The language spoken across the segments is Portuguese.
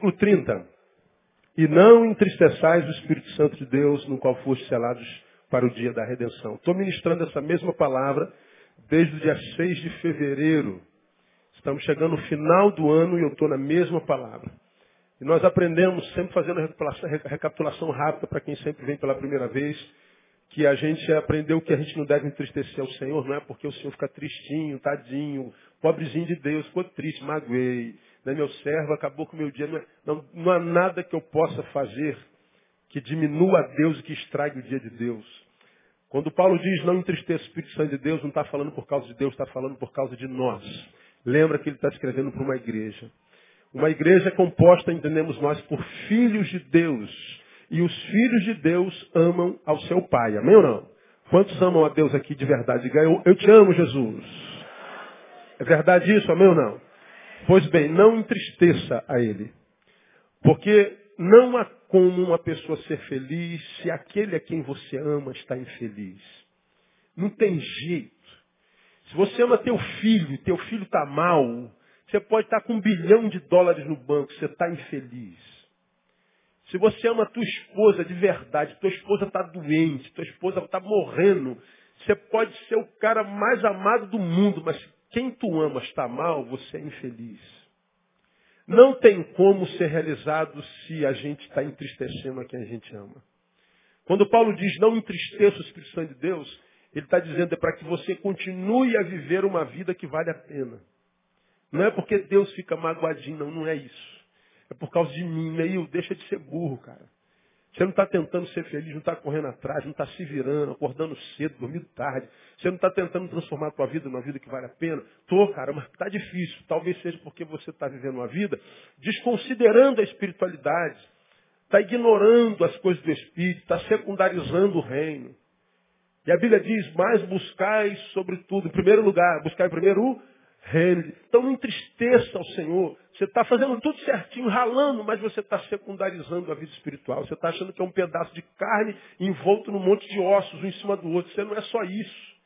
Versículo 30. E não entristeçais o Espírito Santo de Deus, no qual foste selados para o dia da redenção. Estou ministrando essa mesma palavra desde o dia 6 de fevereiro. Estamos chegando no final do ano e eu estou na mesma palavra. E nós aprendemos, sempre fazendo a recapitulação rápida para quem sempre vem pela primeira vez, que a gente aprendeu que a gente não deve entristecer ao Senhor, não é porque o Senhor fica tristinho, tadinho, pobrezinho de Deus, ficou triste, magoei, né, meu servo, acabou com o meu dia. Não, não, há nada que eu possa fazer que diminua a Deus e que estrague o dia de Deus. Quando Paulo diz não entristeça o Espírito Santo de Deus, não está falando por causa de Deus, está falando por causa de nós. Lembra que ele está escrevendo para uma igreja. Uma igreja é composta, entendemos nós, por filhos de Deus. E os filhos de Deus amam ao seu Pai. Amém ou não? Quantos amam a Deus aqui de verdade? Eu, eu te amo, Jesus. É verdade isso, amém ou não? Pois bem, não entristeça a ele. Porque não há como uma pessoa ser feliz se aquele a quem você ama está infeliz. Não tem jeito. Se você ama teu filho, teu filho está mal, você pode estar com um bilhão de dólares no banco, você está infeliz. Se você ama tua esposa de verdade, tua esposa está doente, tua esposa está morrendo, você pode ser o cara mais amado do mundo, mas quem tu amas está mal, você é infeliz. Não tem como ser realizado se a gente está entristecendo a quem a gente ama. Quando Paulo diz não entristeça o Espírito Santo de Deus, ele está dizendo é para que você continue a viver uma vida que vale a pena. Não é porque Deus fica magoadinho, não, não é isso. É por causa de mim, meio deixa de ser burro, cara. Você não está tentando ser feliz, não está correndo atrás, não está se virando, acordando cedo, dormindo tarde. Você não está tentando transformar a tua vida numa vida que vale a pena. Tô, cara, mas está difícil. Talvez seja porque você está vivendo uma vida desconsiderando a espiritualidade. Está ignorando as coisas do Espírito, está secundarizando o reino. E a Bíblia diz, mais buscais sobretudo, em primeiro lugar, buscai primeiro o reino. Então não entristeça ao Senhor. Você está fazendo tudo certinho, ralando, mas você está secundarizando a vida espiritual. Você está achando que é um pedaço de carne envolto num monte de ossos, um em cima do outro. Você não é só isso.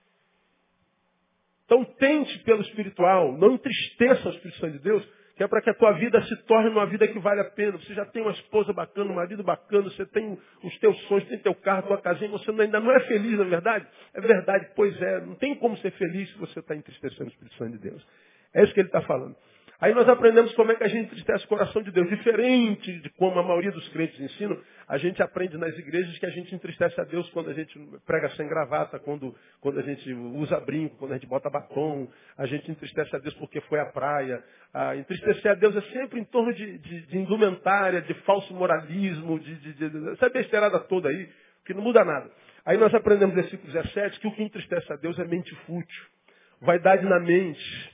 Então tente pelo espiritual, não entristeça o Espírito de Deus, que é para que a tua vida se torne uma vida que vale a pena. Você já tem uma esposa bacana, um marido bacana, você tem os teus sonhos, tem teu carro, tua casinha, você ainda não é feliz, na é verdade? É verdade, pois é. Não tem como ser feliz se você está entristecendo o Espírito Santo de Deus. É isso que ele está falando. Aí nós aprendemos como é que a gente entristece o coração de Deus. Diferente de como a maioria dos crentes ensinam, a gente aprende nas igrejas que a gente entristece a Deus quando a gente prega sem gravata, quando, quando a gente usa brinco, quando a gente bota batom. A gente entristece a Deus porque foi à praia. Ah, entristecer a Deus é sempre em torno de, de, de indumentária, de falso moralismo, de, de, de, essa besteirada toda aí, que não muda nada. Aí nós aprendemos no versículo 17 que o que entristece a Deus é mente fútil. Vaidade na mente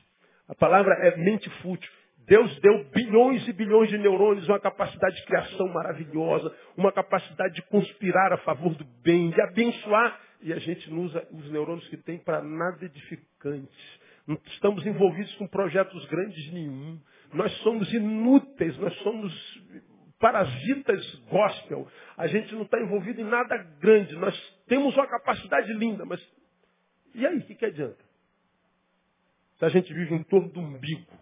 a palavra é mente fútil. Deus deu bilhões e bilhões de neurônios, uma capacidade de criação maravilhosa, uma capacidade de conspirar a favor do bem, de abençoar. E a gente não usa os neurônios que tem para nada edificante. Não estamos envolvidos com projetos grandes nenhum. Nós somos inúteis, nós somos parasitas gospel. A gente não está envolvido em nada grande. Nós temos uma capacidade linda, mas e aí, o que, que adianta? A gente vive em torno do umbigo.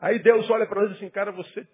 Aí Deus olha para nós e assim, cara, você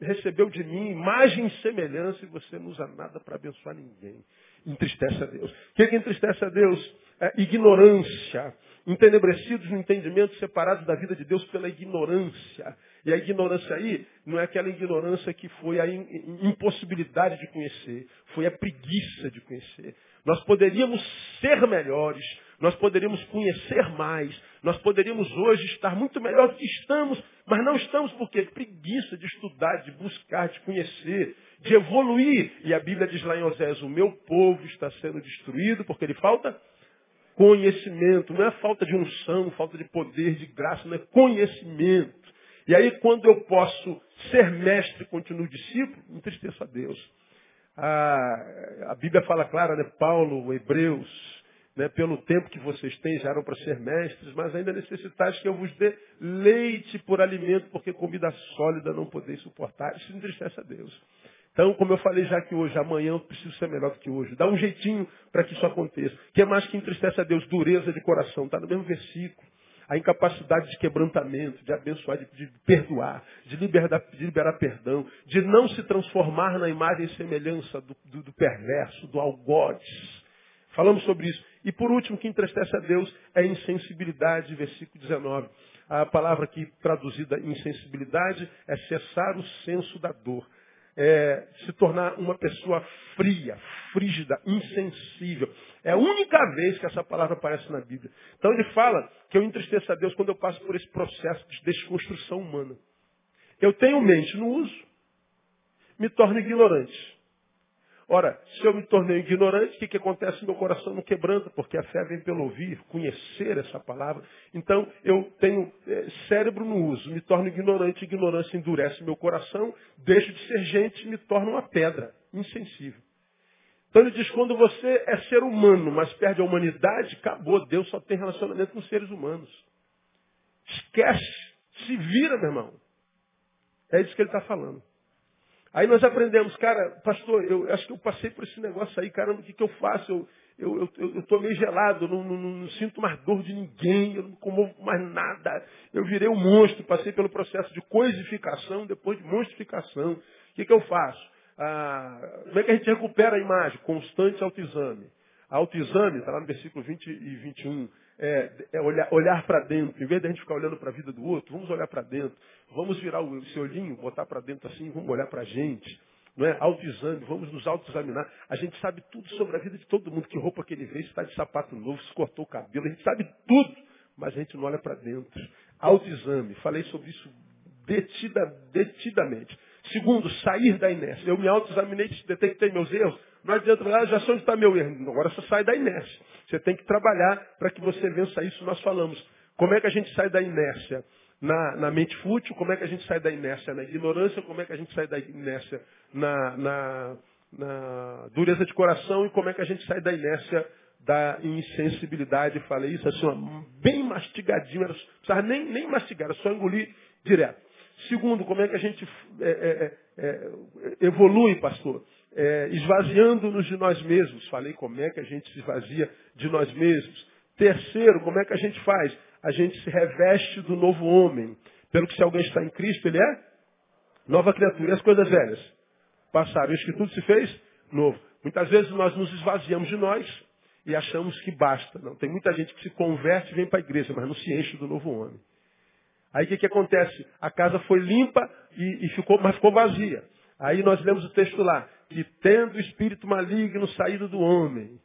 recebeu de mim imagem e semelhança e você não usa nada para abençoar ninguém. Entristece a Deus. O que, que entristece a Deus? É ignorância. Entenebrecidos no entendimento, separados da vida de Deus pela ignorância. E a ignorância aí não é aquela ignorância que foi a impossibilidade de conhecer, foi a preguiça de conhecer. Nós poderíamos ser melhores, nós poderíamos conhecer mais, nós poderíamos hoje estar muito melhor do que estamos, mas não estamos porque preguiça de estudar, de buscar, de conhecer, de evoluir. E a Bíblia diz lá em Osés, o meu povo está sendo destruído porque ele falta conhecimento. Não é falta de unção, falta de poder, de graça, não é conhecimento. E aí quando eu posso ser mestre e continuo discípulo, entristeço a Deus. A, a Bíblia fala clara, né? Paulo, Hebreus, né, pelo tempo que vocês têm, já eram para ser mestres, mas ainda necessitais que eu vos dê leite por alimento, porque comida sólida não podeis suportar. Isso entristece a Deus. Então, como eu falei já que hoje, amanhã eu preciso ser melhor do que hoje. Dá um jeitinho para que isso aconteça. O que é mais que entristece a Deus? Dureza de coração. Está no mesmo versículo. A incapacidade de quebrantamento, de abençoar, de, de perdoar, de liberar, de liberar, perdão, de não se transformar na imagem e semelhança do, do, do perverso, do algoz. Falamos sobre isso. E por último, que entristece a Deus é insensibilidade, versículo 19. A palavra aqui traduzida insensibilidade é cessar o senso da dor. É se tornar uma pessoa fria, frígida, insensível. É a única vez que essa palavra aparece na Bíblia. Então ele fala que eu entristeço a Deus quando eu passo por esse processo de desconstrução humana. Eu tenho mente, não uso. Me torno ignorante. Ora, se eu me tornei ignorante, o que, que acontece? Meu coração não quebranta, porque a fé vem pelo ouvir, conhecer essa palavra. Então, eu tenho é, cérebro no uso, me torno ignorante, ignorância endurece meu coração, deixo de ser gente, me torno uma pedra, insensível. Então ele diz, quando você é ser humano, mas perde a humanidade, acabou, Deus só tem relacionamento com seres humanos. Esquece, se vira, meu irmão. É isso que ele está falando. Aí nós aprendemos, cara, pastor, eu acho que eu passei por esse negócio aí, caramba, o que, que eu faço? Eu, eu, eu, eu tô meio gelado, não, não, não, sinto mais dor de ninguém, eu não comovo mais nada. Eu virei um monstro, passei pelo processo de coisificação, depois de monstrificação. O que, que eu faço? Ah, como é que a gente recupera a imagem? Constante autoexame. Autoexame, está lá no versículo 20 e 21 é, é olhar, olhar para dentro. Em vez de a gente ficar olhando para a vida do outro, vamos olhar para dentro. Vamos virar o seu olhinho, botar para dentro assim, vamos olhar para a gente. Não é? Autoexame, vamos nos autoexaminar. A gente sabe tudo sobre a vida de todo mundo, que roupa que ele vê, se está de sapato novo, se cortou o cabelo, a gente sabe tudo, mas a gente não olha para dentro. Autoexame, falei sobre isso detida, detidamente. Segundo, sair da inércia. Eu me autoexaminei, detectei meus erros. Não adianta, ah, já sei onde está meu erro. Agora você sai da inércia. Você tem que trabalhar para que você vença isso. Nós falamos. Como é que a gente sai da inércia? Na, na, mente fútil, como é que a gente sai da inércia na ignorância, como é que a gente sai da inércia na, na, na dureza de coração e como é que a gente sai da inércia da insensibilidade. Falei isso assim, ó, bem mastigadinho, não precisava nem, nem mastigar, era só engolir direto. Segundo, como é que a gente é, é, é, evolui, pastor? É, esvaziando-nos de nós mesmos. Falei como é que a gente se esvazia de nós mesmos. Terceiro, como é que a gente faz? A gente se reveste do novo homem. Pelo que se alguém está em Cristo, ele é nova criatura. E as coisas velhas passaram. Isso que tudo se fez novo. Muitas vezes nós nos esvaziamos de nós e achamos que basta. Não, tem muita gente que se converte e vem para a igreja, mas não se enche do novo homem. Aí o que, que acontece? A casa foi limpa e, e ficou, mas ficou vazia. Aí nós lemos o texto lá, que tendo o espírito maligno saído do homem,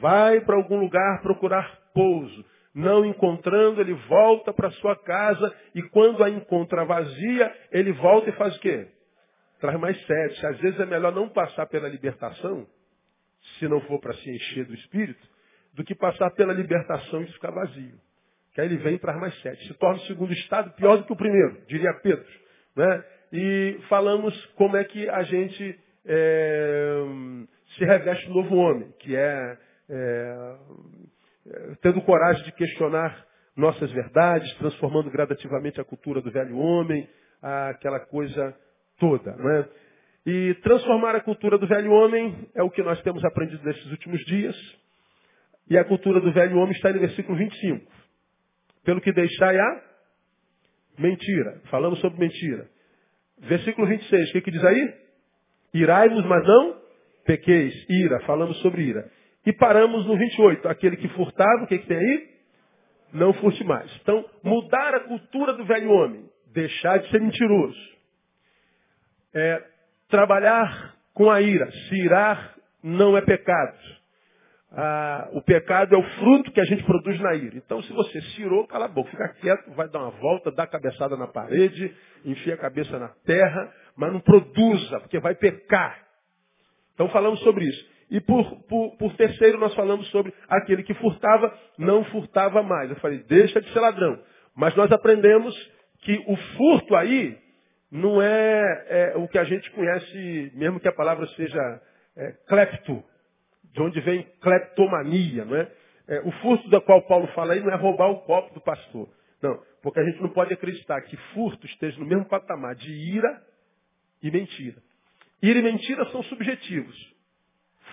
vai para algum lugar procurar pouso. Não encontrando, ele volta para sua casa e quando a encontra vazia, ele volta e faz o quê? Traz mais sede. Às vezes é melhor não passar pela libertação, se não for para se encher do espírito, do que passar pela libertação e ficar vazio. Que aí ele vem e traz mais sete. Se torna o segundo estado pior do que o primeiro, diria Pedro. Né? E falamos como é que a gente é, se reveste do novo homem, que é, é, tendo coragem de questionar nossas verdades, transformando gradativamente a cultura do velho homem, aquela coisa toda. Né? E transformar a cultura do velho homem é o que nós temos aprendido nesses últimos dias. E a cultura do velho homem está no versículo 25. pelo que deixai a mentira. Falamos sobre mentira. Versículo 26, o que, que diz aí? Irai-vos, mas não pequeis. Ira, falamos sobre ira. E paramos no 28. Aquele que furtava, o que, que tem aí? Não furte mais. Então, mudar a cultura do velho homem. Deixar de ser mentiroso. É, trabalhar com a ira. Se irar não é pecado. Ah, o pecado é o fruto que a gente produz na ira. Então, se você se irou, cala a boca, fica quieto, vai dar uma volta, dá a cabeçada na parede, enfia a cabeça na terra, mas não produza, porque vai pecar. Então, falamos sobre isso. E por, por, por, terceiro, nós falamos sobre aquele que furtava, não furtava mais. Eu falei, deixa de ser ladrão. Mas nós aprendemos que o furto aí não é, é o que a gente conhece, mesmo que a palavra seja é, clepto, de onde vem cleptomania, não é? é? O furto da qual Paulo fala aí não é roubar o copo do pastor. Não, porque a gente não pode acreditar que furto esteja no mesmo patamar de ira e mentira. Ira e mentira são subjetivos.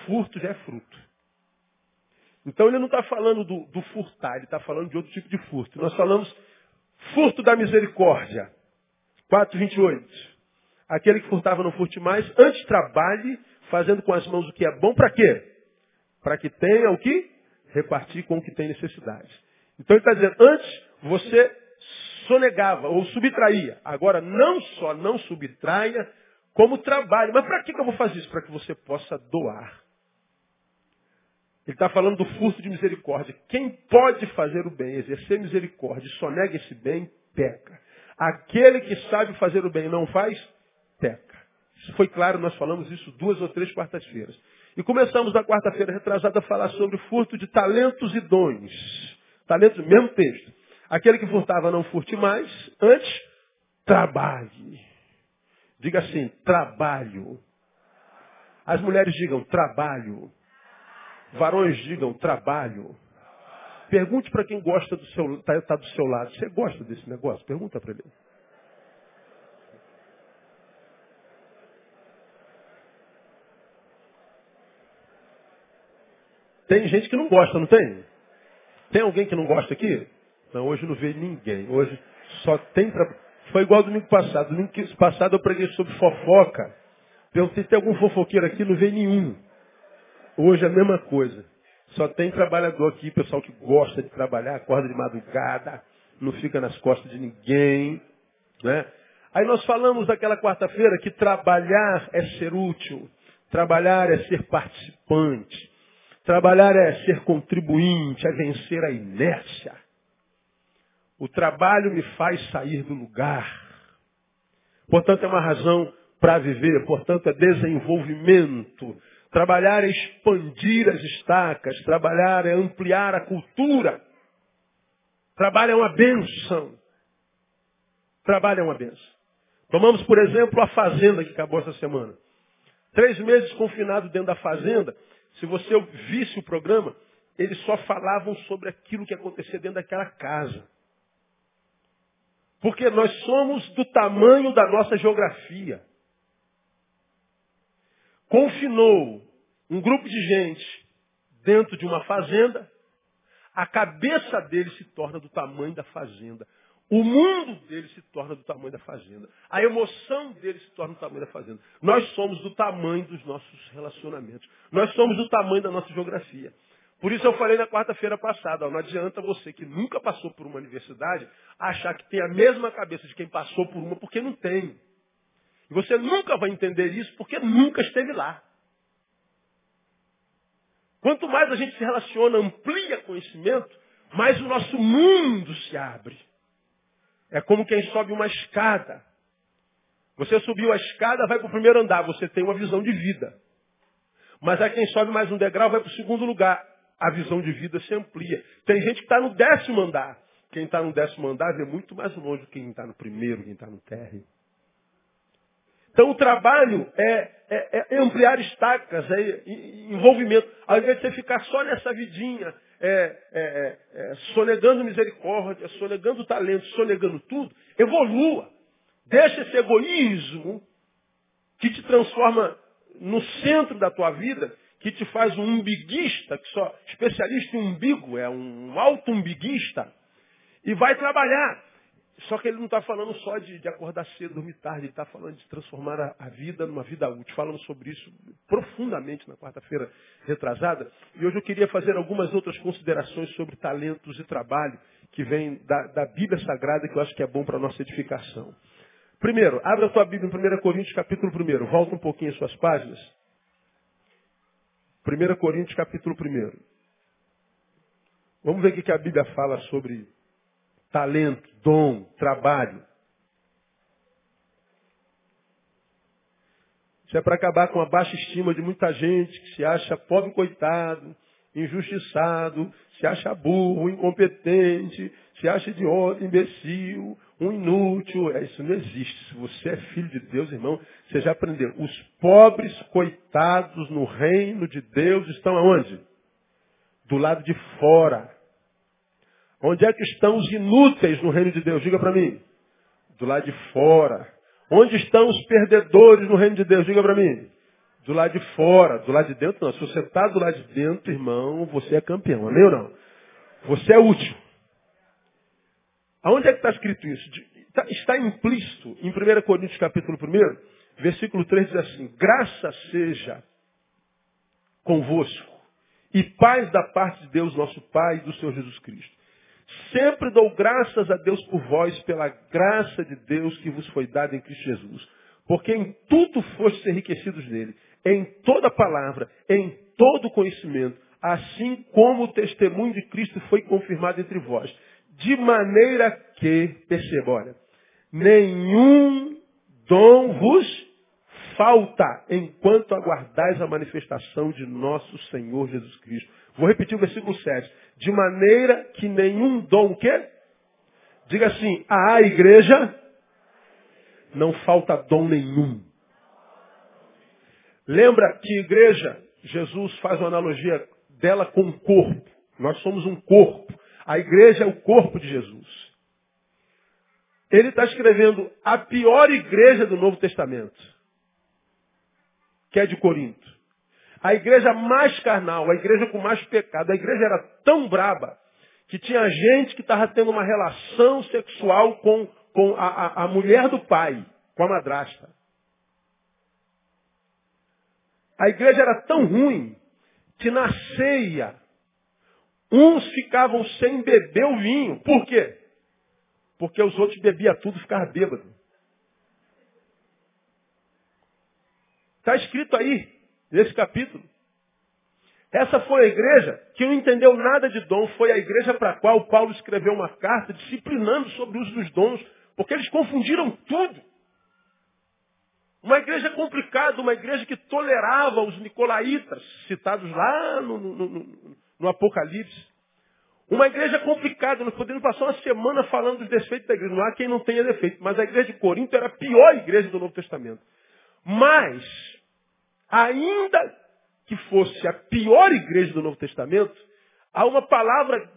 Furto já é fruto. Então ele não está falando do, do furtar, ele está falando de outro tipo de furto. Nós falamos furto da misericórdia. 4,28. Aquele que furtava não furte mais, antes trabalhe, fazendo com as mãos o que é bom, para quê? Para que tenha o que? Repartir com o que tem necessidade. Então ele está dizendo, antes você sonegava ou subtraía. Agora não só não subtraia, como trabalhe. Mas para que, que eu vou fazer isso? Para que você possa doar. Ele está falando do furto de misericórdia. Quem pode fazer o bem, exercer misericórdia só nega esse bem, peca. Aquele que sabe fazer o bem e não faz, peca. Isso foi claro, nós falamos isso duas ou três quartas-feiras. E começamos na quarta-feira retrasada a falar sobre furto de talentos e dons. Talentos, mesmo texto. Aquele que furtava não furte mais, antes trabalhe. Diga assim, trabalho. As mulheres digam trabalho. Varões digam trabalho. Pergunte para quem gosta do seu, está tá do seu lado. Você gosta desse negócio? Pergunta para ele. Tem gente que não gosta, não tem? Tem alguém que não gosta aqui? Não, hoje não veio ninguém. Hoje só tem tra... Foi igual domingo passado. Domingo passado eu preguei sobre fofoca. Perguntei se tem algum fofoqueiro aqui, não veio nenhum. Hoje é a mesma coisa. Só tem trabalhador aqui, pessoal que gosta de trabalhar, acorda de madrugada, não fica nas costas de ninguém. Né? Aí nós falamos naquela quarta-feira que trabalhar é ser útil, trabalhar é ser participante, trabalhar é ser contribuinte, é vencer a inércia. O trabalho me faz sair do lugar. Portanto, é uma razão para viver, portanto, é desenvolvimento, Trabalhar é expandir as estacas, trabalhar é ampliar a cultura. Trabalho é uma benção. Trabalho é uma benção. Tomamos, por exemplo, a fazenda que acabou essa semana. Três meses confinado dentro da fazenda. Se você visse o programa, eles só falavam sobre aquilo que acontecia dentro daquela casa. Porque nós somos do tamanho da nossa geografia confinou um grupo de gente dentro de uma fazenda, a cabeça dele se torna do tamanho da fazenda. O mundo dele se torna do tamanho da fazenda. A emoção dele se torna do tamanho da fazenda. Nós somos do tamanho dos nossos relacionamentos. Nós somos do tamanho da nossa geografia. Por isso eu falei na quarta-feira passada, ó, não adianta você que nunca passou por uma universidade achar que tem a mesma cabeça de quem passou por uma, porque não tem. E você nunca vai entender isso porque nunca esteve lá. Quanto mais a gente se relaciona, amplia conhecimento, mais o nosso mundo se abre. É como quem sobe uma escada. Você subiu a escada, vai para o primeiro andar, você tem uma visão de vida. Mas aí quem sobe mais um degrau vai para o segundo lugar. A visão de vida se amplia. Tem gente que está no décimo andar. Quem está no décimo andar vê muito mais longe do que quem está no primeiro, quem está no térreo. Então o trabalho é, é, é ampliar estacas, é envolvimento. Ao invés de você ficar só nessa vidinha, é, é, é, sonegando misericórdia, sonegando talento, sonegando tudo, evolua. Deixa esse egoísmo que te transforma no centro da tua vida, que te faz um umbiguista, que só especialista em umbigo, é um auto-umbiguista, E vai trabalhar. Só que ele não está falando só de, de, acordar cedo, dormir tarde, ele está falando de transformar a, a, vida numa vida útil. Falamos sobre isso profundamente na quarta-feira retrasada. E hoje eu queria fazer algumas outras considerações sobre talentos e trabalho que vem da, da Bíblia Sagrada que eu acho que é bom para a nossa edificação. Primeiro, abra a tua Bíblia em 1 Coríntios capítulo 1. Volta um pouquinho as suas páginas. 1 Coríntios capítulo 1. Vamos ver o que a Bíblia fala sobre talento, dom, trabalho. Isso é para acabar com a baixa estima de muita gente que se acha pobre coitado, injustiçado, se acha burro, incompetente, se acha idiota, imbecil, um inútil. É, isso não existe. Se você é filho de Deus, irmão, você já aprendeu. Os pobres coitados no reino de Deus estão aonde? Do lado de fora. Onde é que estão os inúteis no reino de Deus? Diga para mim. Do lado de fora. Onde estão os perdedores no reino de Deus? Diga para mim. Do lado de fora. Do lado de dentro, não. Se você está do lado de dentro, irmão, você é campeão. Amém ou não? Você é útil. Aonde é que está escrito isso? Tá, está implícito em 1 Coríntios capítulo 1, versículo 3 diz assim, graça seja convosco e paz da parte de Deus nosso Pai e do Senhor Jesus Cristo. Sempre dou graças a Deus por vós, pela graça de Deus que vos foi dada em Cristo Jesus. Porque em tudo fostes enriquecidos nele, em toda palavra, em todo conhecimento, assim como o testemunho de Cristo foi confirmado entre vós. De maneira que, perceba, olha, nenhum dom vos falta enquanto aguardais a manifestação de nosso Senhor Jesus Cristo. Vou repetir o versículo 7. De maneira que nenhum dom, o quê? Diga assim, a igreja não falta dom nenhum. Lembra que igreja, Jesus faz uma analogia dela com o corpo. Nós somos um corpo. A igreja é o corpo de Jesus. Ele está escrevendo a pior igreja do Novo Testamento, que é de Corinto. A igreja mais carnal, a igreja com mais pecado. A igreja era tão braba que tinha gente que estava tendo uma relação sexual com, com a, a, a mulher do pai, com a madrasta. A igreja era tão ruim que na ceia uns ficavam sem beber o vinho. Por quê? Porque os outros bebiam tudo e ficavam bêbados. Está escrito aí nesse capítulo. Essa foi a igreja que não entendeu nada de dom, foi a igreja para a qual Paulo escreveu uma carta disciplinando sobre o uso dos dons, porque eles confundiram tudo. Uma igreja complicada, uma igreja que tolerava os nicolaítas, citados lá no, no, no, no Apocalipse. Uma igreja complicada, nós podemos passar uma semana falando dos defeitos da igreja. Não há quem não tenha defeito, mas a igreja de Corinto era a pior igreja do Novo Testamento. Mas ainda que fosse a pior igreja do Novo Testamento, há uma palavra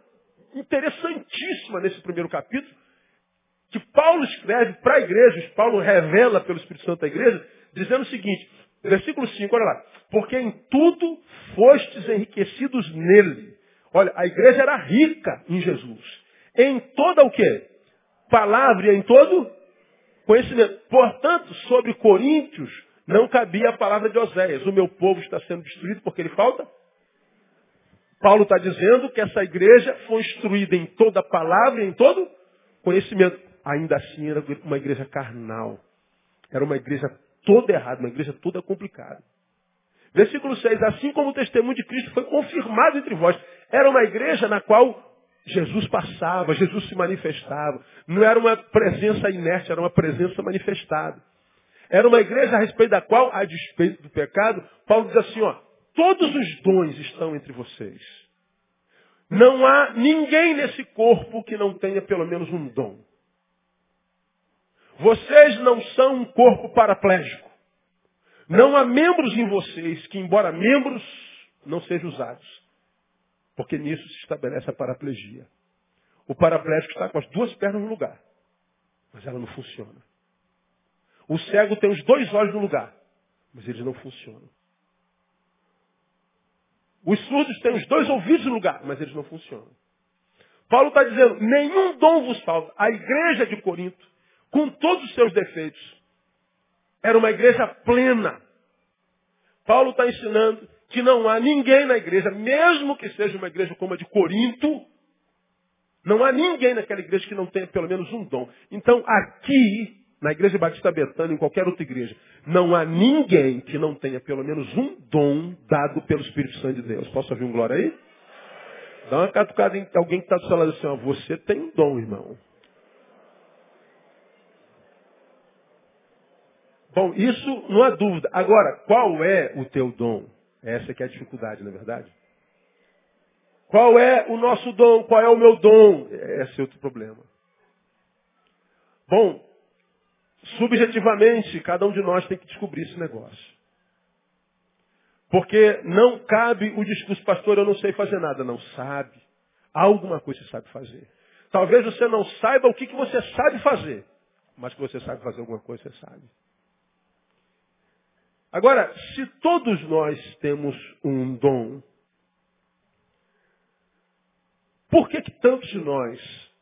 interessantíssima nesse primeiro capítulo, que Paulo escreve para a igreja, Paulo revela pelo Espírito Santo à igreja, dizendo o seguinte, versículo 5, olha lá, porque em tudo fostes enriquecidos nele. Olha, a igreja era rica em Jesus. Em toda o quê? Palavra e em todo conhecimento. Portanto, sobre Coríntios, não cabia a palavra de Oséias. O meu povo está sendo destruído porque ele falta? Paulo está dizendo que essa igreja foi instruída em toda palavra e em todo conhecimento. Ainda assim era uma igreja carnal. Era uma igreja toda errada, uma igreja toda complicada. Versículo 6, assim como o testemunho de Cristo foi confirmado entre vós. Era uma igreja na qual Jesus passava, Jesus se manifestava. Não era uma presença inerte, era uma presença manifestada. Era uma igreja a respeito da qual, a despeito do pecado, Paulo diz assim, ó, todos os dons estão entre vocês. Não há ninguém nesse corpo que não tenha pelo menos um dom. Vocês não são um corpo paraplégico. Não há membros em vocês que, embora membros, não sejam usados. Porque nisso se estabelece a paraplegia. O paraplégico está com as duas pernas no lugar, mas ela não funciona. O cego tem os dois olhos no lugar, mas eles não funcionam. Os surdos têm os dois ouvidos no lugar, mas eles não funcionam. Paulo está dizendo, nenhum dom vos falta. A igreja de Corinto, com todos os seus defeitos, era uma igreja plena. Paulo está ensinando que não há ninguém na igreja, mesmo que seja uma igreja como a de Corinto, não há ninguém naquela igreja que não tenha pelo menos um dom. Então, aqui, na igreja Batista Betânia, em qualquer outra igreja, não há ninguém que não tenha pelo menos um dom dado pelo Espírito Santo de Deus. Posso ouvir um glória aí? Dá uma catucada em alguém que está do seu lado assim, ó, você tem um dom, irmão. Bom, isso não há dúvida. Agora, qual é o teu dom? Essa que é a dificuldade, não é verdade? Qual é o nosso dom? Qual é o meu dom? Esse é outro problema. Bom, subjetivamente, cada um de nós tem que descobrir esse negócio. Porque não cabe o discurso, pastor, eu não sei fazer nada. Não sabe. Alguma coisa você sabe fazer. Talvez você não saiba o que, que você sabe fazer. Mas que você sabe fazer alguma coisa, você sabe. Agora, se todos nós temos um dom, por que, que tantos de nós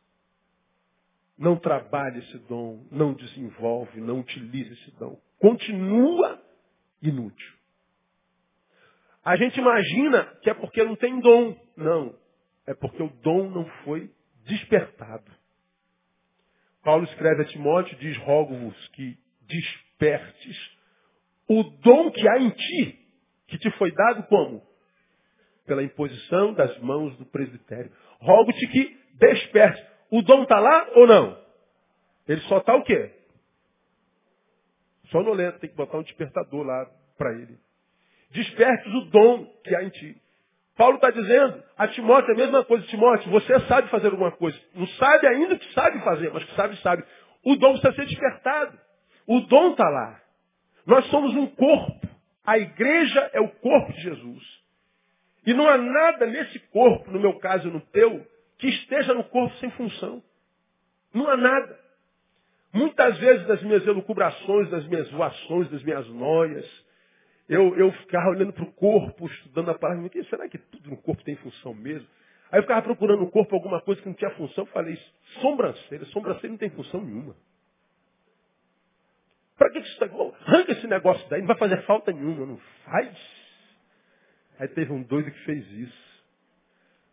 não trabalha esse dom, não desenvolve, não utiliza esse dom? Continua inútil. A gente imagina que é porque não tem dom. Não. É porque o dom não foi despertado. Paulo escreve a Timóteo, diz, rogo-vos que despertes o dom que há em ti, que te foi dado como? Pela imposição das mãos do presbitério rogo-te que desperte. O dom está lá ou não? Ele só está o quê? Sonolento, tem que botar um despertador lá para ele. Despertes o dom que há em ti. Paulo está dizendo a Timóteo a mesma coisa. Timóteo, você sabe fazer alguma coisa. Não sabe ainda que sabe fazer, mas que sabe, sabe. O dom precisa ser despertado. O dom está lá. Nós somos um corpo. A igreja é o corpo de Jesus. E não há nada nesse corpo, no meu caso e no teu, que esteja no corpo sem função. Não há nada. Muitas vezes nas minhas elucubrações, nas minhas voações, das minhas noias, eu, eu ficava olhando para o corpo, estudando a palavra, e será que tudo no corpo tem função mesmo? Aí eu ficava procurando no corpo alguma coisa que não tinha função, eu falei, sobrancelha, sobrancelha não tem função nenhuma. Para que, isso está? Arranca esse negócio daí, não vai fazer falta nenhuma, não faz. Aí teve um doido que fez isso.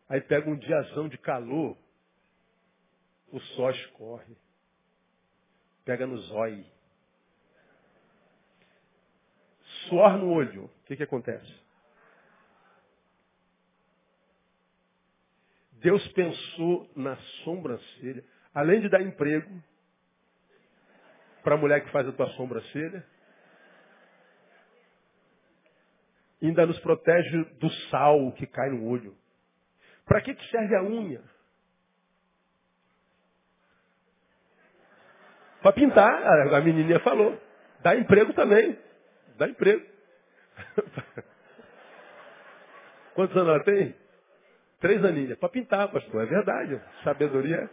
Aí pega um diazão de calor, o sol escorre. Pega no zóio. Suor no olho. O que, que acontece? Deus pensou na sobrancelha, além de dar emprego para a mulher que faz a tua sobrancelha, ainda nos protege do sal que cai no olho. Para que, que serve a unha? Para pintar, a menininha falou. Dá emprego também. Dá emprego. Quantos anos ela tem? Três aninhas. Para pintar, pastor. É verdade. Sabedoria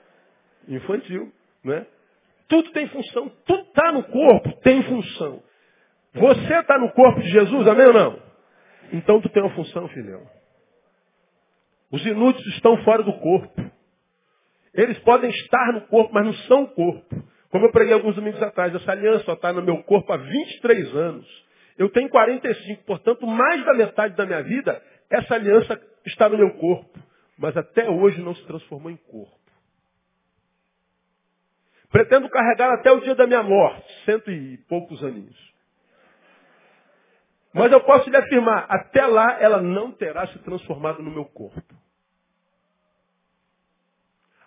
infantil. Não é? Tudo tem função. Tudo está no corpo, tem função. Você está no corpo de Jesus, amém ou não? Então tu tem uma função, filhão. Os inúteis estão fora do corpo. Eles podem estar no corpo, mas não são o corpo. Como eu preguei alguns domingos atrás, essa aliança está no meu corpo há 23 anos. Eu tenho 45, portanto, mais da metade da minha vida, essa aliança está no meu corpo. Mas até hoje não se transformou em corpo. Pretendo carregar até o dia da minha morte, cento e poucos aninhos. Mas eu posso lhe afirmar, até lá ela não terá se transformado no meu corpo.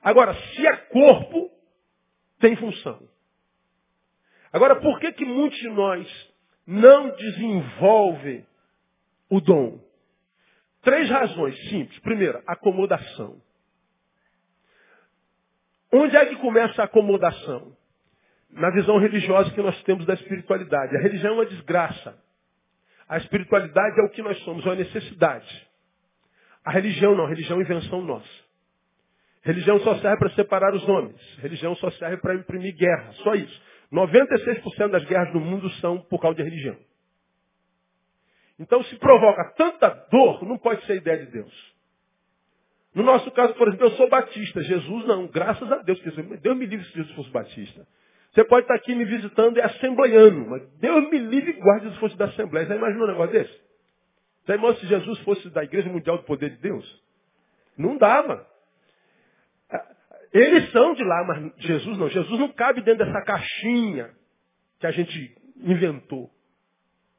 Agora, se é corpo, tem função. Agora, por que, que muitos de nós não desenvolvem o dom? Três razões simples. Primeiro, acomodação. Onde é que começa a acomodação? Na visão religiosa que nós temos da espiritualidade. A religião é uma desgraça. A espiritualidade é o que nós somos, é uma necessidade. A religião não, a religião é invenção nossa. Religião só serve para separar os homens. Religião só serve para imprimir guerra, só isso. 96% das guerras do mundo são por causa de religião. Então, se provoca tanta dor, não pode ser ideia de Deus. No nosso caso, por exemplo, eu sou batista. Jesus não. Graças a Deus. Deus me livre se Jesus fosse batista. Você pode estar aqui me visitando e assembleiano. Mas Deus me livre e guarde se fosse da Assembleia. Você imagina um negócio desse? Você imagina se Jesus fosse da Igreja Mundial do Poder de Deus? Não dava. Eles são de lá, mas Jesus não. Jesus não cabe dentro dessa caixinha que a gente inventou.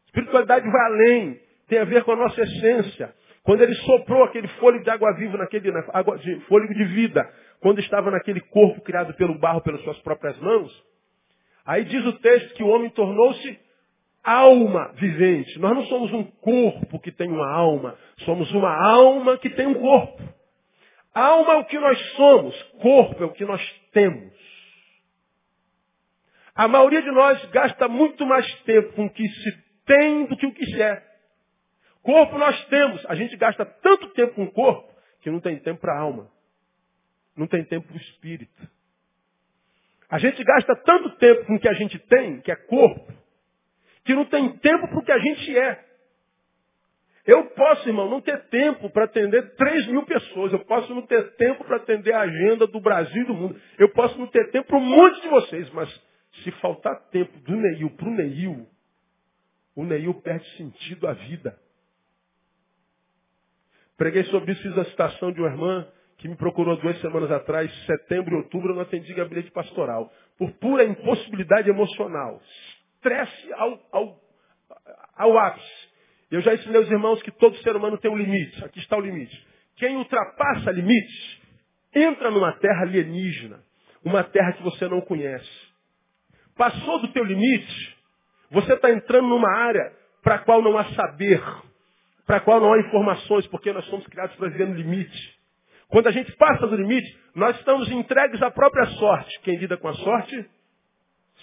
Espiritualidade vai além, tem a ver com a nossa essência. Quando ele soprou aquele fôlego de água viva, naquele água de, fôlego de vida, quando estava naquele corpo criado pelo barro pelas suas próprias mãos, aí diz o texto que o homem tornou-se alma vivente. Nós não somos um corpo que tem uma alma, somos uma alma que tem um corpo. Alma é o que nós somos, corpo é o que nós temos. A maioria de nós gasta muito mais tempo com o que se tem do que o que se é. Corpo nós temos, a gente gasta tanto tempo com o corpo que não tem tempo para a alma. Não tem tempo para o espírito. A gente gasta tanto tempo com o que a gente tem, que é corpo, que não tem tempo para o que a gente é. Eu posso, irmão, não ter tempo para atender 3 mil pessoas. Eu posso não ter tempo para atender a agenda do Brasil e do mundo. Eu posso não ter tempo para um monte de vocês. Mas se faltar tempo do Neil para o Neil, o Neil perde sentido à vida. Preguei sobre isso, fiz a citação de uma irmã que me procurou duas semanas atrás, setembro e outubro, eu não atendi gabinete pastoral. Por pura impossibilidade emocional. Estresse ao, ao, ao ápice. Eu já ensinei aos irmãos que todo ser humano tem um limite. Aqui está o limite. Quem ultrapassa limites entra numa terra alienígena, uma terra que você não conhece. Passou do teu limite, você está entrando numa área para a qual não há saber, para a qual não há informações, porque nós somos criados para viver no limite. Quando a gente passa do limite, nós estamos entregues à própria sorte. Quem lida com a sorte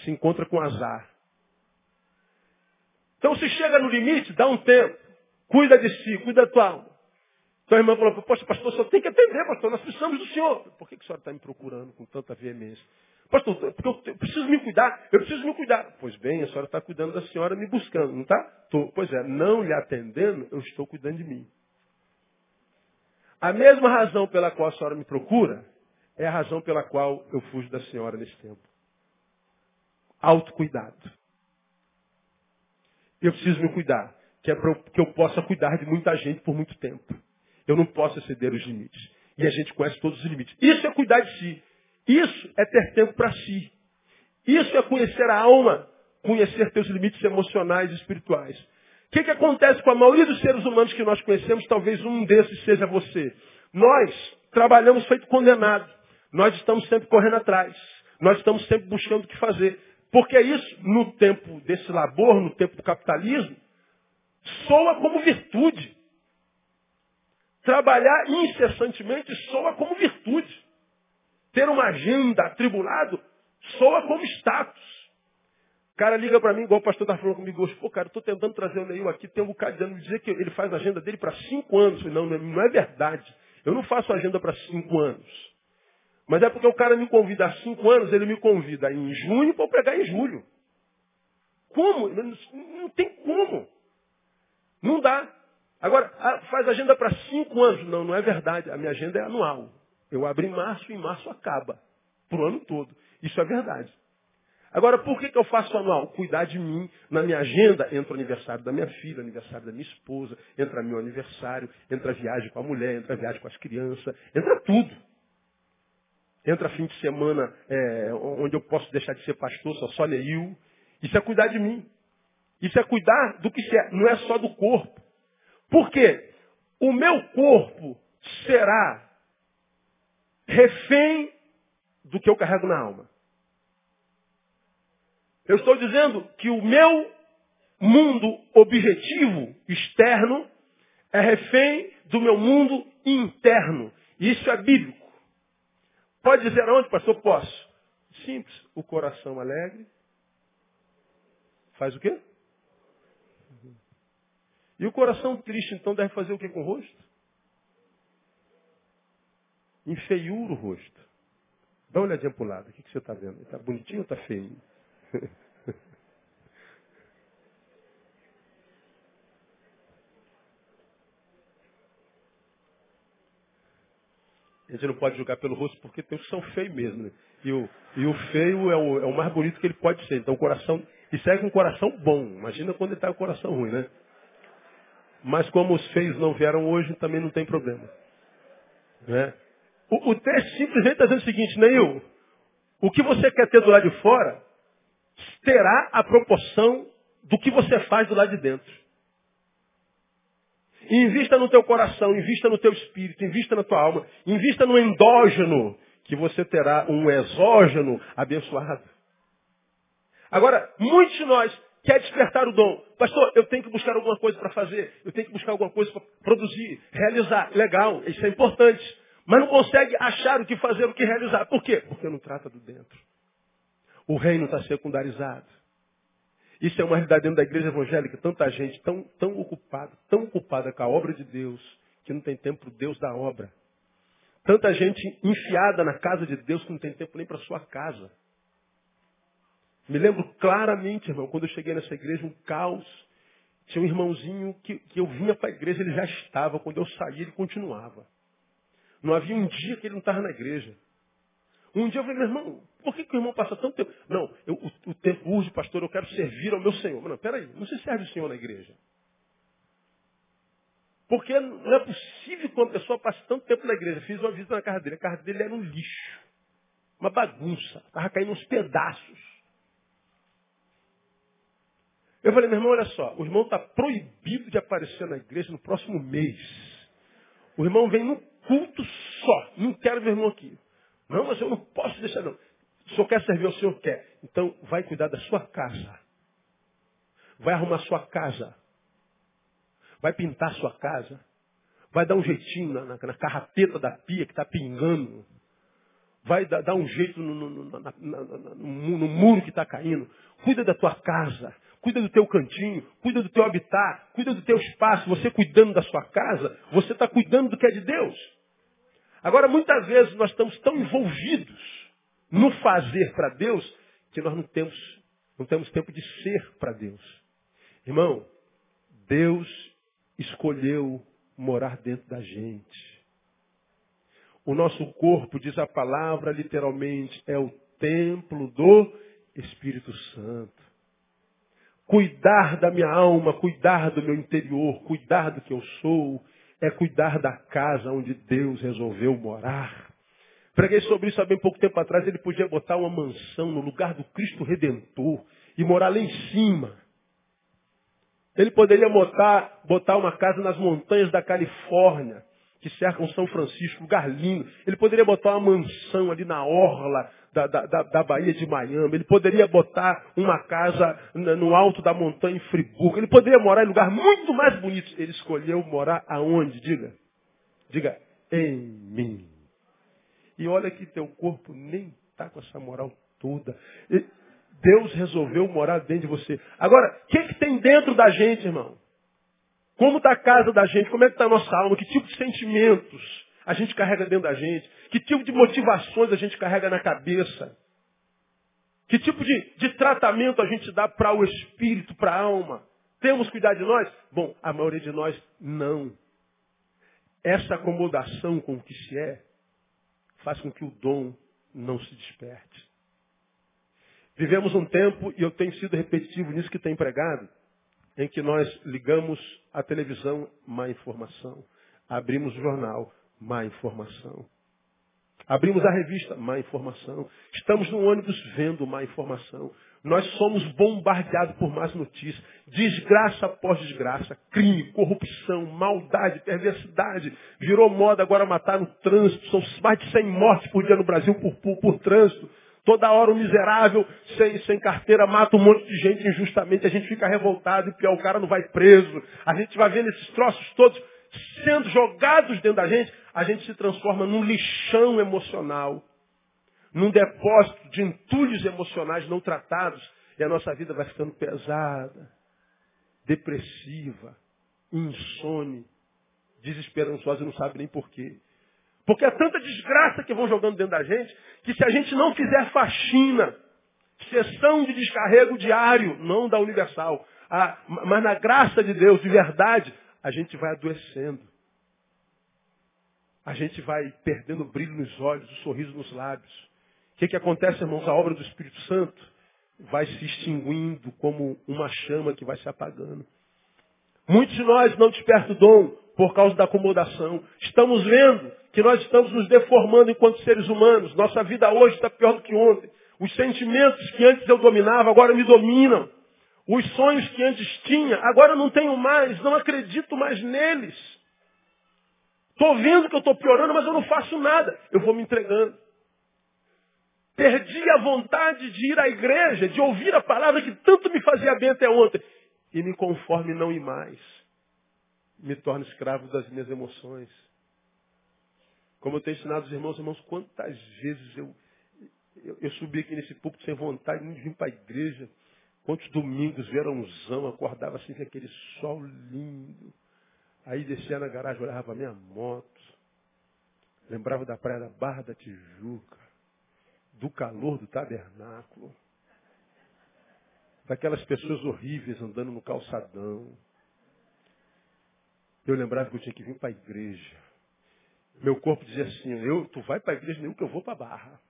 se encontra com azar. Então se chega no limite, dá um tempo. Cuida de si, cuida da tua alma. Então a irmã falou, poxa, pastor, só tem que atender, pastor, nós precisamos do senhor. Por que, que a senhora está me procurando com tanta veemência? Pastor, porque eu preciso me cuidar, eu preciso me cuidar. Pois bem, a senhora está cuidando da senhora me buscando, não está? Pois é, não lhe atendendo, eu estou cuidando de mim. A mesma razão pela qual a senhora me procura é a razão pela qual eu fujo da senhora nesse tempo. Autocuidado. Eu preciso me cuidar, que é para que eu possa cuidar de muita gente por muito tempo. Eu não posso exceder os limites. E a gente conhece todos os limites. Isso é cuidar de si. Isso é ter tempo para si. Isso é conhecer a alma, conhecer teus limites emocionais e espirituais. O que, que acontece com a maioria dos seres humanos que nós conhecemos? Talvez um desses seja você. Nós trabalhamos feito condenado. Nós estamos sempre correndo atrás. Nós estamos sempre buscando o que fazer. Porque isso, no tempo desse labor, no tempo do capitalismo, soa como virtude. Trabalhar incessantemente soa como virtude. Ter uma agenda atribulado soa como status. O cara liga para mim, igual o pastor estava falando comigo hoje, pô, cara, eu estou tentando trazer o Neil aqui, tem um bocado de anos, dizer que ele faz a agenda dele para cinco anos. Não, não é verdade. Eu não faço agenda para cinco anos. Mas é porque o cara me convida há cinco anos, ele me convida em junho para eu pregar em julho. Como? Não tem como. Não dá. Agora, ah, faz agenda para cinco anos. Não, não é verdade. A minha agenda é anual. Eu abro em março e em março acaba. Para o ano todo. Isso é verdade. Agora, por que, que eu faço anual? Cuidar de mim. Na minha agenda entra o aniversário da minha filha, aniversário da minha esposa, entra meu aniversário, entra a viagem com a mulher, entra a viagem com as crianças, entra tudo. Entra fim de semana é, onde eu posso deixar de ser pastor, sou só Neil. Isso é cuidar de mim. Isso é cuidar do que é, não é só do corpo. Por quê? O meu corpo será refém do que eu carrego na alma. Eu estou dizendo que o meu mundo objetivo externo é refém do meu mundo interno. Isso é bíblico. Pode dizer aonde, pastor? Posso. Simples. O coração alegre faz o quê? E o coração triste, então, deve fazer o que com o rosto? Enfeiura o rosto. Dá uma olhadinha para o lado. O que, que você está vendo? Está bonitinho ou está feio? A gente não pode julgar pelo rosto porque tem os que são feios mesmo. Né? E, o, e o feio é o, é o mais bonito que ele pode ser. Então o coração. E segue um coração bom. Imagina quando ele está com o coração ruim, né? Mas como os feios não vieram hoje, também não tem problema. Né? O, o texto simplesmente está dizendo o seguinte, Neil, o que você quer ter do lado de fora terá a proporção do que você faz do lado de dentro. Invista no teu coração, invista no teu espírito, invista na tua alma, invista no endógeno, que você terá um exógeno abençoado. Agora, muitos de nós quer despertar o dom. Pastor, eu tenho que buscar alguma coisa para fazer, eu tenho que buscar alguma coisa para produzir, realizar. Legal, isso é importante. Mas não consegue achar o que fazer, o que realizar. Por quê? Porque não trata do dentro. O reino está secundarizado. Isso é uma realidade dentro da igreja evangélica. Tanta gente tão, tão ocupada, tão ocupada com a obra de Deus, que não tem tempo para o Deus da obra. Tanta gente enfiada na casa de Deus que não tem tempo nem para sua casa. Me lembro claramente, irmão, quando eu cheguei nessa igreja, um caos. Tinha um irmãozinho que, que eu vinha para a igreja, ele já estava. Quando eu saí, ele continuava. Não havia um dia que ele não estava na igreja. Um dia eu falei, meu irmão, por que, que o irmão passa tanto tempo? Não, eu, o, o, tempo urge, pastor, eu quero servir ao meu Senhor. Não, peraí, não se serve o Senhor na igreja. Porque não é possível que uma pessoa passe tanto tempo na igreja. Fiz uma visita na casa dele. A casa dele era um lixo. Uma bagunça. Estava caindo uns pedaços. Eu falei, meu irmão, olha só, o irmão está proibido de aparecer na igreja no próximo mês. O irmão vem num culto só. Não quero meu irmão aqui. Não, mas eu não posso deixar, não. O senhor quer servir, o senhor quer. Então, vai cuidar da sua casa. Vai arrumar sua casa. Vai pintar sua casa. Vai dar um jeitinho na, na, na carrapeta da pia que está pingando. Vai dar, dar um jeito no, no, no, no muro que está caindo. Cuida da tua casa. Cuida do teu cantinho. Cuida do teu habitat. Cuida do teu espaço. Você cuidando da sua casa, você está cuidando do que é de Deus. Agora, muitas vezes nós estamos tão envolvidos no fazer para Deus que nós não temos, não temos tempo de ser para Deus. Irmão, Deus escolheu morar dentro da gente. O nosso corpo, diz a palavra literalmente, é o templo do Espírito Santo. Cuidar da minha alma, cuidar do meu interior, cuidar do que eu sou, é cuidar da casa onde Deus resolveu morar. Preguei sobre isso há bem pouco tempo atrás. Ele podia botar uma mansão no lugar do Cristo Redentor e morar lá em cima. Ele poderia botar, botar uma casa nas montanhas da Califórnia, que cercam São Francisco, lugar lindo. Ele poderia botar uma mansão ali na orla da, da, da, Baía de Miami. Ele poderia botar uma casa no alto da montanha em Friburgo. Ele poderia morar em lugar muito mais bonito. Ele escolheu morar aonde? Diga. Diga, em mim. E olha que teu corpo nem está com essa moral toda. Deus resolveu morar dentro de você. Agora, o que, que tem dentro da gente, irmão? Como está a casa da gente? Como é que está a nossa alma? Que tipo de sentimentos a gente carrega dentro da gente? Que tipo de motivações a gente carrega na cabeça? Que tipo de, de tratamento a gente dá para o espírito, para a alma? Temos cuidado de nós? Bom, a maioria de nós não. Essa acomodação com o que se é faz com que o dom não se desperte. Vivemos um tempo, e eu tenho sido repetitivo nisso que tem pregado, em que nós ligamos a televisão, má informação. Abrimos o jornal, má informação. Abrimos a revista, má informação. Estamos no ônibus vendo má informação. Nós somos bombardeados por más notícias. Desgraça após desgraça. Crime, corrupção, maldade, perversidade. Virou moda agora matar no trânsito. São mais de 100 mortes por dia no Brasil por, por, por trânsito. Toda hora um miserável, sem, sem carteira, mata um monte de gente injustamente. A gente fica revoltado e pior, o cara não vai preso. A gente vai vendo esses troços todos sendo jogados dentro da gente. A gente se transforma num lixão emocional. Num depósito de entulhos emocionais não tratados. E a nossa vida vai ficando pesada, depressiva, insone, desesperançosa e não sabe nem porquê. Porque é tanta desgraça que vão jogando dentro da gente, que se a gente não fizer faxina, sessão de descarrego diário, não da universal, a, mas na graça de Deus, de verdade, a gente vai adoecendo. a gente vai perdendo o brilho nos olhos, o sorriso nos lábios. O que, que acontece, irmãos? A obra do Espírito Santo vai se extinguindo como uma chama que vai se apagando. Muitos de nós não despertam o dom por causa da acomodação. Estamos vendo que nós estamos nos deformando enquanto seres humanos. Nossa vida hoje está pior do que ontem. Os sentimentos que antes eu dominava agora me dominam. Os sonhos que antes tinha, agora não tenho mais, não acredito mais neles. Estou vendo que eu estou piorando, mas eu não faço nada. Eu vou me entregando. Perdi a vontade de ir à igreja, de ouvir a palavra que tanto me fazia bem até ontem. E me conforme não ir mais. Me torno escravo das minhas emoções. Como eu tenho ensinado os irmãos, irmãos, quantas vezes eu, eu, eu subi aqui nesse púlpito sem vontade de vir para a igreja. Quantos domingos, verãozão, acordava assim com aquele sol lindo. Aí descia na garagem, olhava para minha moto. Lembrava da praia da Barra da Tijuca. Do calor do tabernáculo. Daquelas pessoas horríveis andando no calçadão. Eu lembrava que eu tinha que vir para a igreja. Meu corpo dizia assim, eu, tu vai para a igreja nenhum que eu vou para a barra.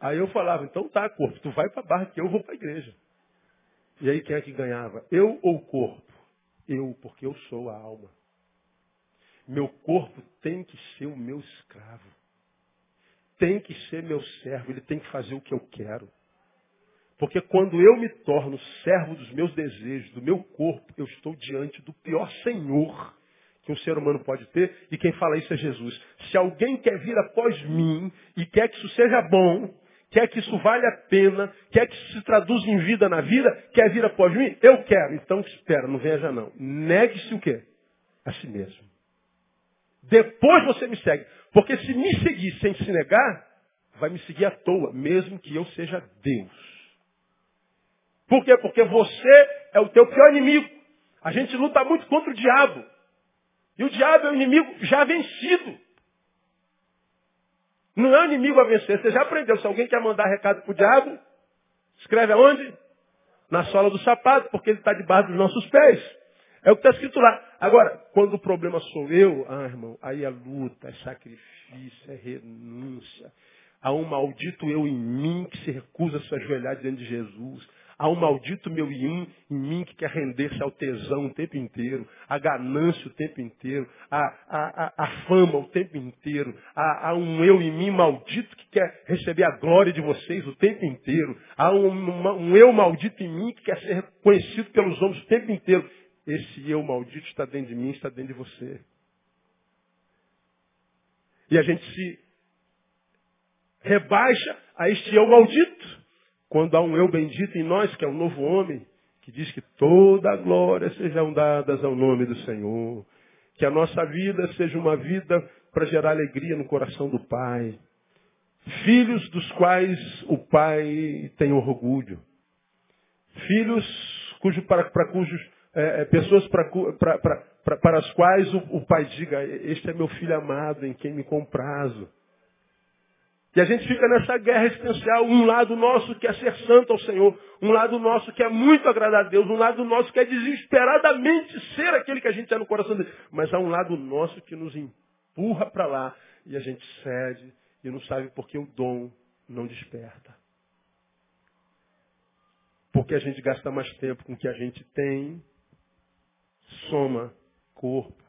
Aí eu falava, então tá, corpo, tu vai para a barra que eu vou para a igreja. E aí quem é que ganhava? Eu ou o corpo? Eu, porque eu sou a alma. Meu corpo tem que ser o meu escravo. Tem que ser meu servo, ele tem que fazer o que eu quero. Porque quando eu me torno servo dos meus desejos, do meu corpo, eu estou diante do pior senhor que um ser humano pode ter, e quem fala isso é Jesus. Se alguém quer vir após mim e quer que isso seja bom, quer que isso vale a pena, quer que isso se traduza em vida na vida, quer vir após mim? Eu quero. Então espera, não veja não. Negue-se o quê? A si mesmo. Depois você me segue. Porque se me seguir sem se negar, vai me seguir à toa, mesmo que eu seja Deus. Por quê? Porque você é o teu pior inimigo. A gente luta muito contra o diabo. E o diabo é o inimigo já vencido. Não é inimigo a vencer. Você já aprendeu. Se alguém quer mandar recado para o diabo, escreve aonde? Na sola do sapato, porque ele está debaixo dos nossos pés. É o que está escrito lá. Agora, quando o problema sou eu, ah, irmão, aí é luta, é sacrifício, é renúncia. Há um maldito eu em mim que se recusa a se ajoelhar diante de Jesus. Há um maldito meu em mim que quer render-se ao tesão o tempo inteiro, à ganância o tempo inteiro, à, fama o tempo inteiro. Há, há, um eu em mim maldito que quer receber a glória de vocês o tempo inteiro. Há um, um eu maldito em mim que quer ser reconhecido pelos homens o tempo inteiro. Esse eu maldito está dentro de mim, está dentro de você. E a gente se rebaixa a este eu maldito. Quando há um eu bendito em nós, que é um novo homem, que diz que toda a glória sejam dadas ao nome do Senhor. Que a nossa vida seja uma vida para gerar alegria no coração do Pai. Filhos dos quais o Pai tem orgulho. Filhos cujo, para, para cujos, é, é pessoas para, para, para, as quais o, o Pai diga, este é meu filho amado em quem me comprazo. E a gente fica nessa guerra existencial, um lado nosso quer ser santo ao Senhor, um lado nosso quer muito agradar a Deus, um lado nosso quer desesperadamente ser aquele que a gente é no coração dele. Mas há um lado nosso que nos empurra para lá e a gente cede e não sabe por que o dom não desperta. Porque a gente gasta mais tempo com o que a gente tem, soma corpo,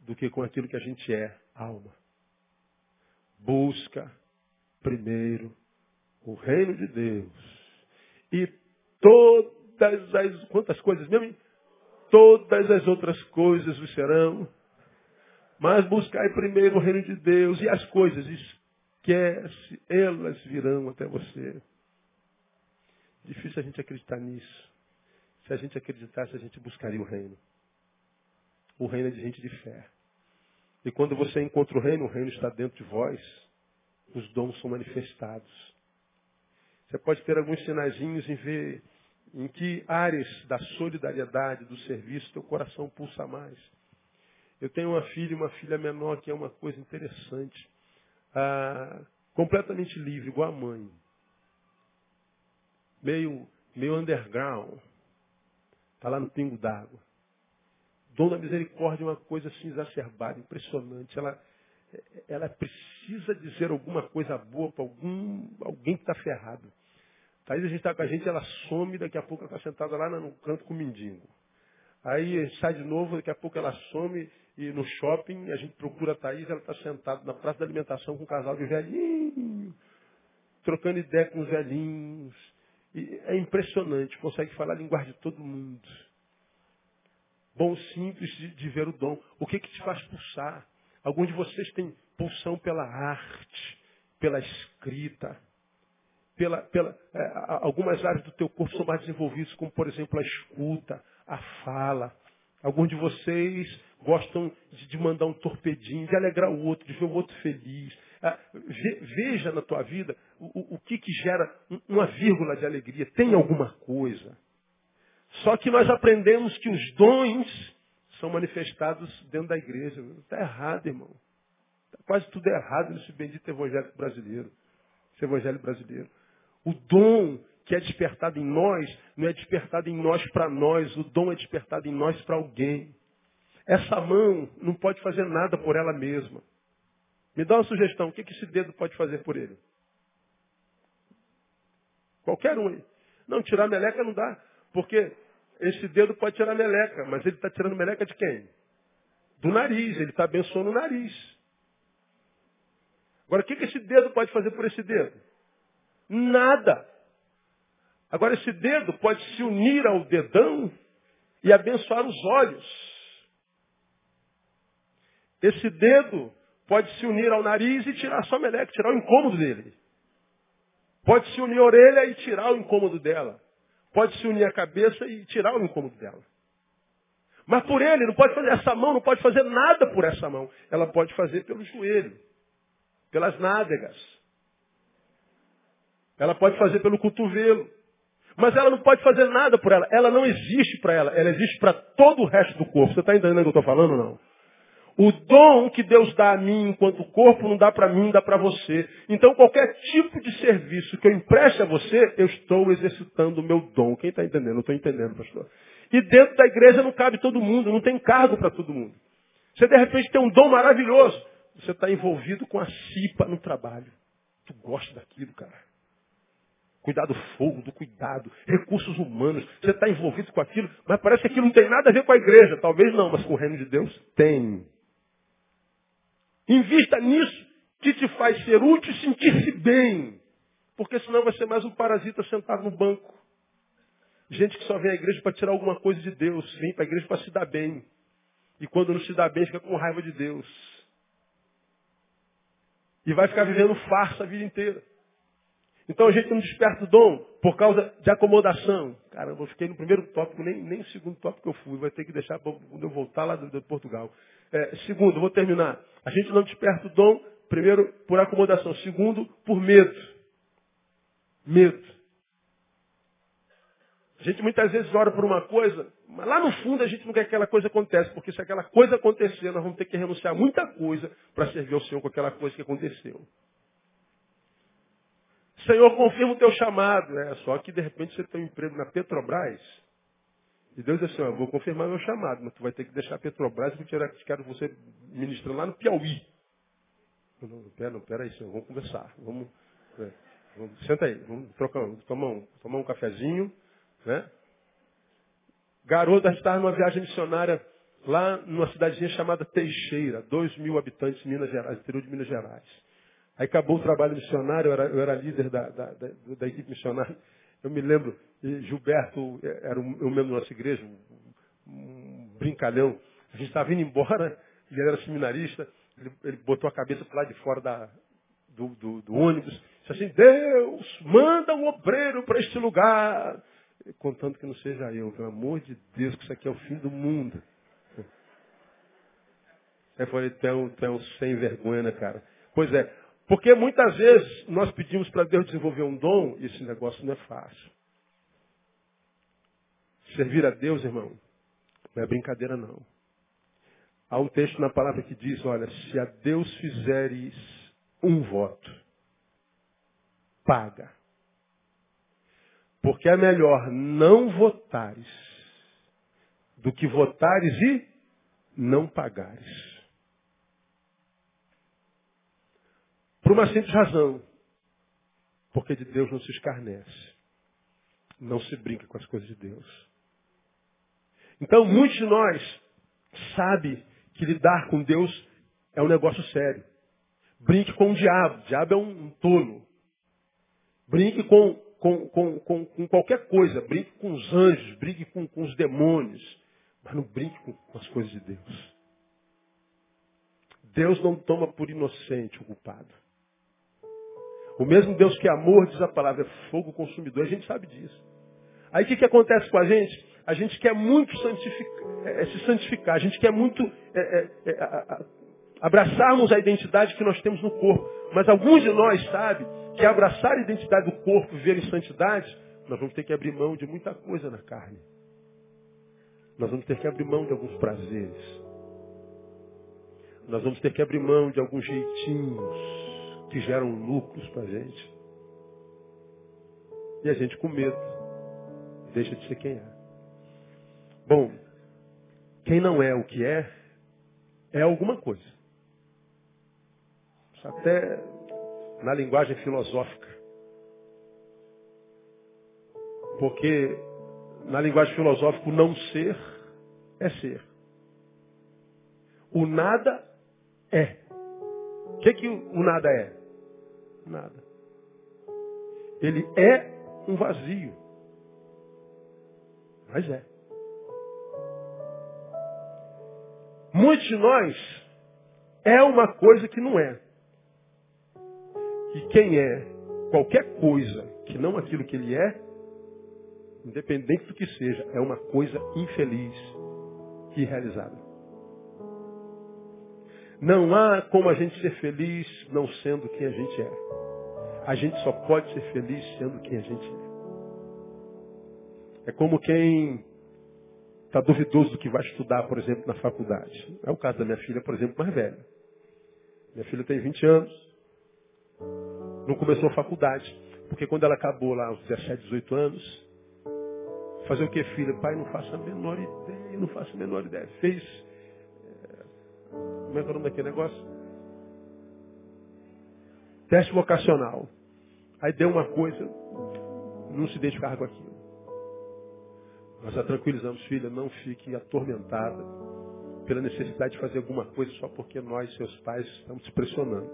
do que com aquilo que a gente é, alma. Busca primeiro o reino de Deus. E todas as. Quantas coisas mesmo? Todas as outras coisas vos serão. Mas buscai primeiro o reino de Deus e as coisas, esquece, elas virão até você. Difícil a gente acreditar nisso. Se a gente acreditasse, a gente buscaria o reino. O reino é de gente de fé. E quando você encontra o reino, o reino está dentro de vós os dons são manifestados. Você pode ter alguns sinaizinhos em ver em que áreas da solidariedade, do serviço, teu coração pulsa mais. Eu tenho uma filha, uma filha menor, que é uma coisa interessante. Ah, completamente livre, igual a mãe. Meio, meio underground. Está lá no pingo d'água. dom da misericórdia é uma coisa assim exacerbada, impressionante. Ela, ela precisa dizer alguma coisa boa para algum, alguém que está ferrado. Aí a gente está com a gente, ela some, daqui a pouco ela está sentada lá no canto com o mendigo. Aí sai de novo, daqui a pouco ela some e no shopping a gente procura a Thaís, ela está sentada na praça da alimentação com um casal de velhinhos, trocando ideia com os velhinhos. E é impressionante, consegue falar a linguagem de todo mundo. Bom, simples de, de ver o dom. O que, que te faz pulsar? Alguns de vocês têm pulsão pela arte, pela escrita, pela, pela, é, algumas áreas do teu corpo são mais desenvolvidas, como por exemplo a escuta, a fala. Alguns de vocês gostam de, de mandar um torpedinho, de alegrar o outro, de ver o outro feliz. Ah, veja na tua vida o, o que, que gera uma vírgula de alegria. Tem alguma coisa. Só que nós aprendemos que os dons são manifestados dentro da igreja. Está errado, irmão. Tá quase tudo errado nesse bendito evangelho brasileiro. Esse evangelho brasileiro. O dom que é despertado em nós, não é despertado em nós para nós, o dom é despertado em nós para alguém. Essa mão não pode fazer nada por ela mesma. Me dá uma sugestão, o que esse dedo pode fazer por ele? Qualquer um. Não, tirar meleca não dá, porque esse dedo pode tirar meleca, mas ele está tirando meleca de quem? Do nariz, ele está abençoando o nariz. Agora, o que esse dedo pode fazer por esse dedo? Nada. Agora, esse dedo pode se unir ao dedão e abençoar os olhos. Esse dedo pode se unir ao nariz e tirar só meleca, tirar o incômodo dele. Pode se unir a orelha e tirar o incômodo dela. Pode se unir a cabeça e tirar o incômodo dela. Mas por ele, não pode fazer, essa mão não pode fazer nada por essa mão. Ela pode fazer pelo joelho, pelas nádegas. Ela pode fazer pelo cotovelo. Mas ela não pode fazer nada por ela. Ela não existe para ela. Ela existe para todo o resto do corpo. Você está entendendo o que eu estou falando ou não? O dom que Deus dá a mim enquanto corpo não dá para mim, dá para você. Então qualquer tipo de serviço que eu empreste a você, eu estou exercitando o meu dom. Quem está entendendo? Não estou entendendo, pastor. E dentro da igreja não cabe todo mundo, não tem cargo para todo mundo. Você de repente tem um dom maravilhoso. Você está envolvido com a cipa no trabalho. Tu gosta daquilo, cara cuidar do fogo, do cuidado, recursos humanos. Você está envolvido com aquilo, mas parece que aquilo não tem nada a ver com a igreja. Talvez não, mas com o reino de Deus tem. Invista nisso que te faz ser útil e sentir-se bem. Porque senão vai ser mais um parasita sentado no banco. Gente que só vem à igreja para tirar alguma coisa de Deus, vem para a igreja para se dar bem. E quando não se dá bem, fica com raiva de Deus. E vai ficar vivendo farsa a vida inteira. Então a gente não desperta o dom por causa de acomodação. Caramba, eu fiquei no primeiro tópico, nem, nem no segundo tópico eu fui. Vai ter que deixar quando eu voltar lá de, Portugal. É, segundo, vou terminar. A gente não desperta o dom, primeiro, por acomodação. Segundo, por medo. Medo. A gente muitas vezes ora por uma coisa, mas lá no fundo a gente não quer que aquela coisa aconteça, porque se aquela coisa acontecer, nós vamos ter que renunciar a muita coisa para servir ao Senhor com aquela coisa que aconteceu. Senhor, confirma o teu chamado. É, só que de repente você tem um emprego na Petrobras. E Deus diz assim, eu vou confirmar meu chamado, mas tu vai ter que deixar a Petrobras e eu quero você ministrando lá no Piauí. Não, não, pera, não, pera aí, Senhor, vamos conversar. Vamos, é, vamos senta aí, vamos trocar, tomar um, tomar um cafezinho, né? Garota estava numa viagem missionária lá numa cidadezinha chamada Teixeira, dois mil habitantes, Minas Gerais, interior de Minas Gerais. Aí acabou o trabalho missionário, eu era, eu era líder da, da, da, da, equipe missionária. Eu me lembro, Gilberto era um, um membro da nossa igreja, um, brincalhão. A gente estava indo embora, ele era seminarista, ele, ele botou a cabeça para lá de fora da, do, do, do, ônibus. Disse assim, Deus, manda um obreiro para este lugar. Contando que não seja eu, pelo amor de Deus, que isso aqui é o fim do mundo. Aí eu falei, é é um sem vergonha, né, cara? Pois é, porque muitas vezes nós pedimos para Deus desenvolver um dom e esse negócio não é fácil. Servir a Deus, irmão, não é brincadeira não. Há um texto na palavra que diz, olha, se a Deus fizeres um voto, paga. Porque é melhor não votares do que votares e não pagares. Por uma simples razão. Porque de Deus não se escarnece. Não se brinca com as coisas de Deus. Então, muitos de nós sabe que lidar com Deus é um negócio sério. Brinque com o diabo. O diabo é um, um tolo. Brinque com, com, com, com, qualquer coisa. Brinque com os anjos. Brinque com, os demônios. Mas não brinque com, com as coisas de Deus. Deus não toma por inocente o culpado. O mesmo Deus que é amor, diz a palavra, é fogo consumidor. A gente sabe disso. Aí o que, que acontece com a gente? A gente quer muito é, se santificar. A gente quer muito é, é abraçarmos a identidade que nós temos no corpo. Mas alguns de nós sabem que abraçar a identidade do corpo, viver em santidade, nós vamos ter que abrir mão de muita coisa na carne. Nós vamos ter que abrir mão de alguns prazeres. Nós vamos ter que abrir mão de alguns jeitinhos que geram lucros para a gente. E a gente com medo deixa de ser quem é. Bom, quem não é o que é, é alguma coisa. Até na linguagem filosófica. Porque na linguagem filosófica o não ser é ser. O nada é. O que, que o nada é? Nada. Ele é um vazio. Mas é. Muitos de nós é uma coisa que não é. E quem é qualquer coisa que não aquilo que ele é, independente do que seja, é uma coisa infeliz e realizada. Não há como a gente ser feliz não sendo quem a gente é. A gente só pode ser feliz sendo quem a gente é. É como quem está duvidoso do que vai estudar, por exemplo, na faculdade. É o caso da minha filha, por exemplo, mais velha. Minha filha tem 20 anos, não começou a faculdade. Porque quando ela acabou lá aos 17, 18 anos, fazer o que, filha? Pai, não faço a menor ideia, não faço a menor ideia. Fez. É, como é que é o nome daquele negócio? Teste vocacional. Aí deu uma coisa, não se identificava com aquilo. Nós a tranquilizamos, filha, não fique atormentada pela necessidade de fazer alguma coisa só porque nós, seus pais, estamos te pressionando.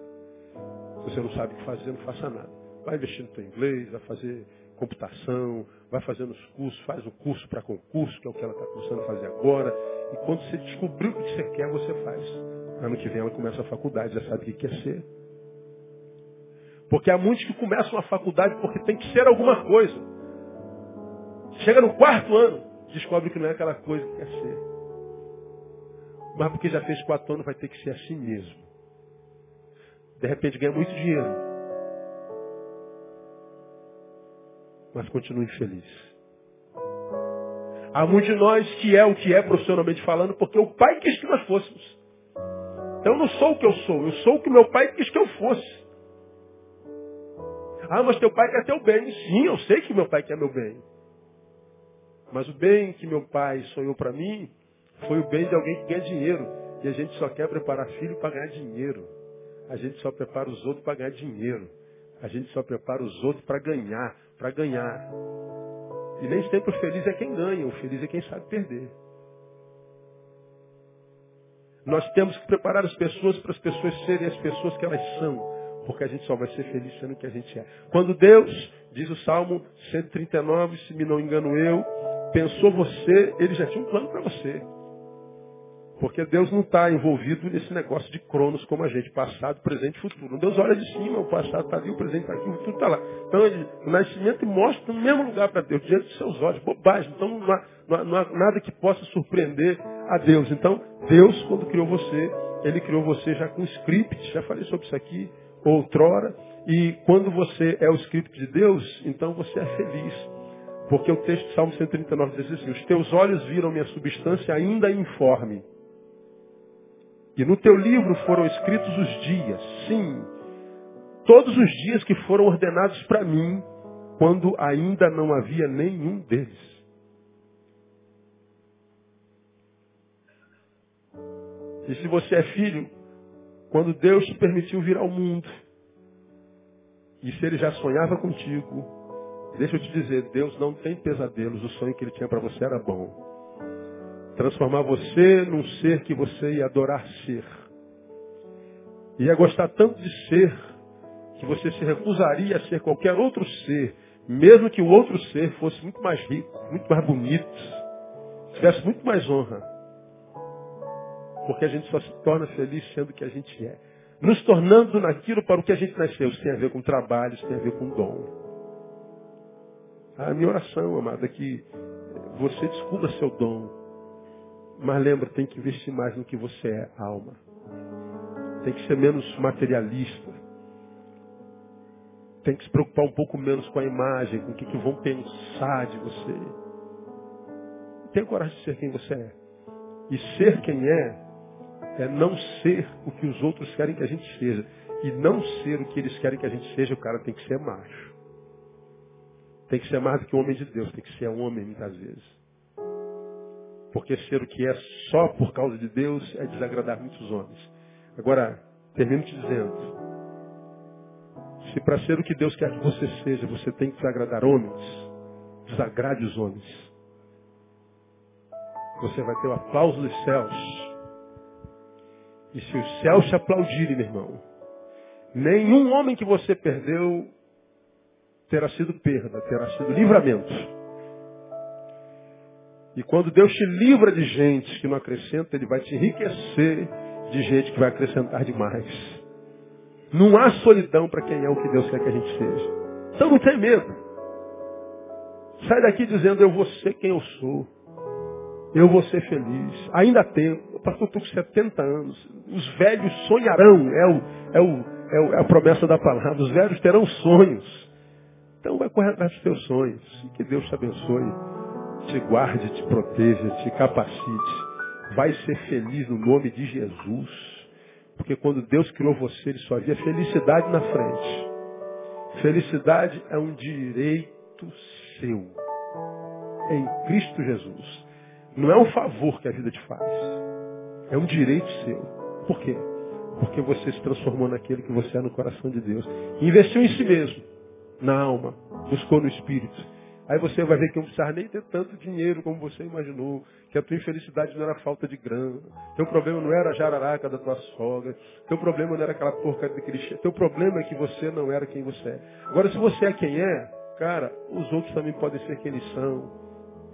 Se você não sabe o que fazer, não faça nada. Vai investir no teu inglês, vai fazer computação, vai fazendo os cursos, faz o curso para concurso, que é o que ela está começando a fazer agora. E quando você descobrir o que você quer, você faz. Ano que vem ela começa a faculdade, já sabe o que quer ser. Porque há muitos que começam a faculdade porque tem que ser alguma coisa. Chega no quarto ano, descobre que não é aquela coisa que quer ser. Mas porque já fez quatro anos, vai ter que ser assim mesmo. De repente ganha muito dinheiro. Mas continua infeliz. Há muitos de nós que é o que é profissionalmente falando, porque o pai quis que nós fôssemos. Então eu não sou o que eu sou, eu sou o que meu pai quis que eu fosse. Ah, mas teu pai quer teu bem. Sim, eu sei que meu pai quer meu bem. Mas o bem que meu pai sonhou para mim foi o bem de alguém que ganha dinheiro. E a gente só quer preparar filho para ganhar dinheiro. A gente só prepara os outros para ganhar dinheiro. A gente só prepara os outros para ganhar, para ganhar. E nem sempre o feliz é quem ganha, o feliz é quem sabe perder. Nós temos que preparar as pessoas para as pessoas serem as pessoas que elas são, porque a gente só vai ser feliz sendo o que a gente é. Quando Deus, diz o Salmo 139, se me não engano eu, pensou você, ele já tinha um plano para você. Porque Deus não está envolvido nesse negócio de cronos como a gente, passado, presente e futuro. Deus olha de cima, o passado está ali, o presente está aqui, o futuro está lá. Então ele, o nascimento mostra no mesmo lugar para Deus, diante dos seus olhos, bobagem. Então não há, não, há, não há, nada que possa surpreender a Deus. Então, Deus, quando criou você, ele criou você já com script, já falei sobre isso aqui outrora. E quando você é o script de Deus, então você é feliz. Porque o texto de Salmo 139 diz assim, os teus olhos viram minha substância ainda informe. E no teu livro foram escritos os dias, sim, todos os dias que foram ordenados para mim, quando ainda não havia nenhum deles. E se você é filho, quando Deus te permitiu vir ao mundo, e se ele já sonhava contigo, deixa eu te dizer, Deus não tem pesadelos, o sonho que ele tinha para você era bom. Transformar você num ser que você ia adorar ser. Ia gostar tanto de ser, que você se recusaria a ser qualquer outro ser, mesmo que o outro ser fosse muito mais rico, muito mais bonito, tivesse muito mais honra. Porque a gente só se torna feliz sendo o que a gente é nos tornando naquilo para o que a gente nasceu. Isso tem a ver com trabalho, isso tem a ver com dom. A minha oração, amada, é que você descubra seu dom. Mas lembra, tem que investir mais no que você é, alma. Tem que ser menos materialista. Tem que se preocupar um pouco menos com a imagem, com o que, que vão pensar de você. Tenha coragem de ser quem você é. E ser quem é é não ser o que os outros querem que a gente seja. E não ser o que eles querem que a gente seja, o cara tem que ser macho. Tem que ser mais do que um homem de Deus, tem que ser um homem muitas vezes. Porque ser o que é só por causa de Deus é desagradar muitos homens. Agora, termino te dizendo. Se para ser o que Deus quer que você seja, você tem que desagradar homens, desagrade os homens. Você vai ter o aplauso dos céus e se os céus te aplaudirem, meu irmão, nenhum homem que você perdeu terá sido perda, terá sido livramento. E quando Deus te livra de gente que não acrescenta, Ele vai te enriquecer de gente que vai acrescentar demais. Não há solidão para quem é o que Deus quer que a gente seja. Então não tem medo. Sai daqui dizendo, eu vou ser quem eu sou. Eu vou ser feliz. Ainda tempo. O pastor estou com 70 anos. Os velhos sonharão. É, é, o, é, o, é a promessa da palavra. Os velhos terão sonhos. Então vai correr atrás dos teus sonhos. E que Deus te abençoe. Te guarde, te proteja, te capacite. Vai ser feliz no nome de Jesus. Porque quando Deus criou você, Ele só havia felicidade na frente. Felicidade é um direito seu. Em Cristo Jesus. Não é um favor que a vida te faz. É um direito seu. Por quê? Porque você se transformou naquele que você é no coração de Deus. Investiu em si mesmo, na alma, buscou no espírito. Aí você vai ver que não precisava nem ter tanto dinheiro como você imaginou, que a tua infelicidade não era falta de grana, teu problema não era a jararaca da tua sogra, teu problema não era aquela porca de Cristo, teu problema é que você não era quem você é. Agora, se você é quem é, cara, os outros também podem ser quem eles são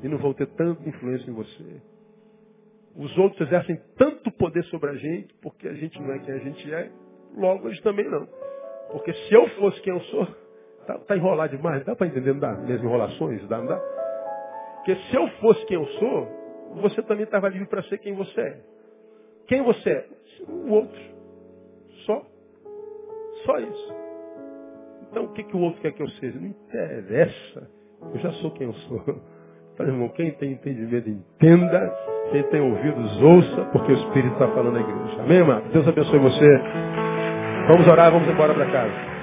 e não vão ter tanta influência em você. Os outros exercem tanto poder sobre a gente, porque a gente não é quem a gente é, logo eles também não. Porque se eu fosse quem eu sou, tá, tá enrolado demais, dá para entender, não dá? Minhas enrolações, dá, não dá? Porque se eu fosse quem eu sou, você também estava livre para ser quem você é. Quem você é? O outro. Só. Só isso. Então o que, que o outro quer que eu seja? Não interessa. Eu já sou quem eu sou. Então, irmão, quem tem entendimento, entenda. Quem tem ouvidos, ouça, porque o Espírito está falando na igreja. Amém, irmão? Deus abençoe você. Vamos orar, vamos embora para casa.